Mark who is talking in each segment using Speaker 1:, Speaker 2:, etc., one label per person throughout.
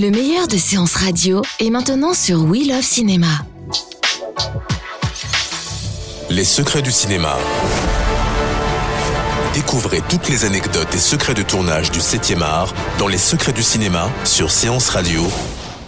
Speaker 1: Le meilleur de séances radio est maintenant sur We Love Cinéma.
Speaker 2: Les secrets du cinéma. Découvrez toutes les anecdotes et secrets de tournage du 7e art dans Les secrets du cinéma sur Séance Radio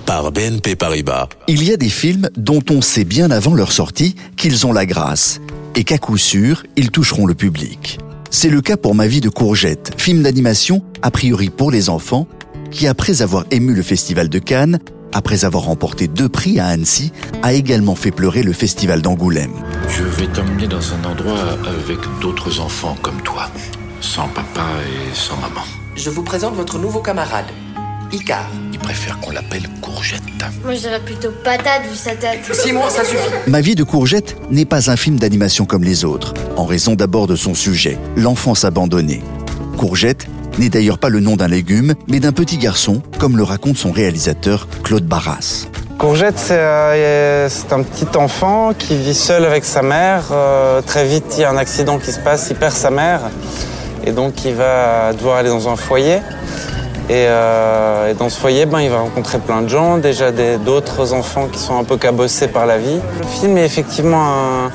Speaker 2: par BNP Paribas.
Speaker 3: Il y a des films dont on sait bien avant leur sortie qu'ils ont la grâce et qu'à coup sûr, ils toucheront le public. C'est le cas pour Ma vie de courgette, film d'animation a priori pour les enfants, qui après avoir ému le Festival de Cannes, après avoir remporté deux prix à Annecy, a également fait pleurer le Festival d'Angoulême.
Speaker 4: Je vais t'emmener dans un endroit avec d'autres enfants comme toi, sans papa et sans maman.
Speaker 5: Je vous présente votre nouveau camarade, Icar.
Speaker 4: Il préfère qu'on l'appelle Courgette.
Speaker 6: Moi, je plutôt patate vu sa tête.
Speaker 5: Simon, ça suffit.
Speaker 3: Ma vie de courgette n'est pas un film d'animation comme les autres, en raison d'abord de son sujet, l'enfance abandonnée. Courgette n'est d'ailleurs pas le nom d'un légume, mais d'un petit garçon, comme le raconte son réalisateur Claude Barras.
Speaker 7: Courgette, c'est euh, un petit enfant qui vit seul avec sa mère. Euh, très vite, il y a un accident qui se passe, il perd sa mère. Et donc, il va devoir aller dans un foyer. Et, euh, et dans ce foyer, ben, il va rencontrer plein de gens, déjà d'autres enfants qui sont un peu cabossés par la vie. Le film est effectivement un,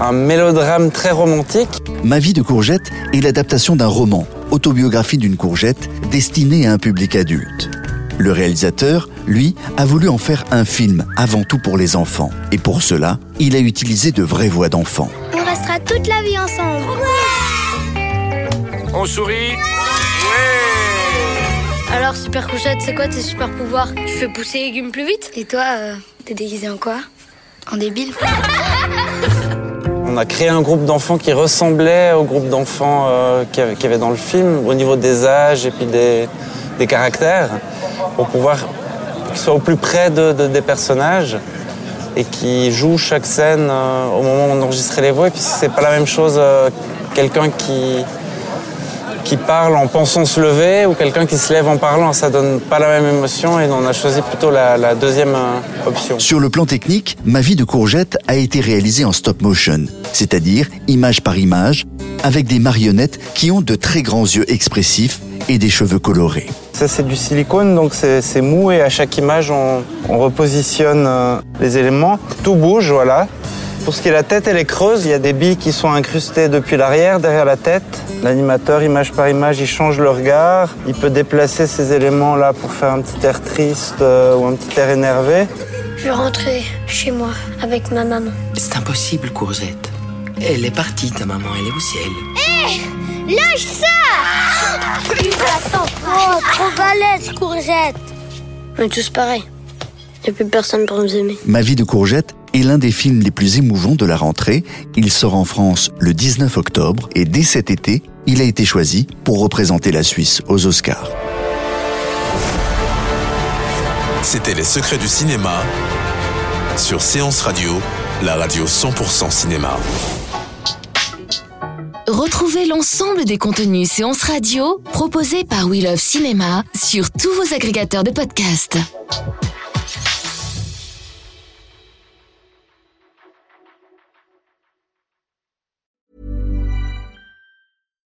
Speaker 7: un mélodrame très romantique.
Speaker 3: Ma vie de courgette est l'adaptation d'un roman, autobiographie d'une courgette, destinée à un public adulte. Le réalisateur, lui, a voulu en faire un film avant tout pour les enfants. Et pour cela, il a utilisé de vraies voix d'enfants.
Speaker 6: On restera toute la vie ensemble.
Speaker 4: On sourit
Speaker 6: Alors, super couchette, c'est quoi tes super pouvoirs? Tu fais pousser les légumes plus vite? Et toi, euh, t'es déguisé en quoi? En débile?
Speaker 7: On a créé un groupe d'enfants qui ressemblait au groupe d'enfants euh, qu'il y avait- dans le film, au niveau des âges et puis des, caractères, pour pouvoir qu'ils soient au plus près de- de- des personnages et qui jouent chaque scène euh, au moment où on enregistrait les voix. Et puis c'est pas la même chose euh, quelqu'un qui qui parle en pensant se lever ou quelqu'un qui se lève en parlant, ça donne pas la même émotion et on a choisi plutôt la, la deuxième euh, option.
Speaker 3: Sur le plan technique, Ma vie de courgette a été réalisée en stop motion, c'est-à-dire image par image, avec des marionnettes qui ont de très grands yeux expressifs et des cheveux colorés.
Speaker 7: Ça, c'est du silicone, donc c'est c'est mou et à chaque image, on, on repositionne euh, les éléments. Tout bouge, voilà. Pour ce qui est de la tête, elle est creuse. Il y a des billes qui sont incrustées depuis l'arrière, derrière la tête. L'animateur, image par image, il change le regard. Il peut déplacer ces éléments-là pour faire un petit air triste euh, ou un petit air énervé.
Speaker 6: Je vais rentrer chez moi avec ma maman.
Speaker 5: C'est impossible, Courgette. Elle est partie, ta maman, elle est au ciel.
Speaker 6: Lâche ça Oh, trop balèze, courgette On est tous pareils. Y'a plus personne pour nous aimer.
Speaker 3: Ma vie de courgette est l'un des films les plus émouvants de la rentrée. Il sort en France le 19 octobre et dès cet été, il a été choisi pour représenter la Suisse aux Oscars.
Speaker 2: C'était Les secrets du cinéma sur Séance Radio, la radio 100% cinéma.
Speaker 1: Retrouvez l'ensemble des contenus séances radio proposés par We Love Cinéma sur tous vos agrégateurs de podcasts.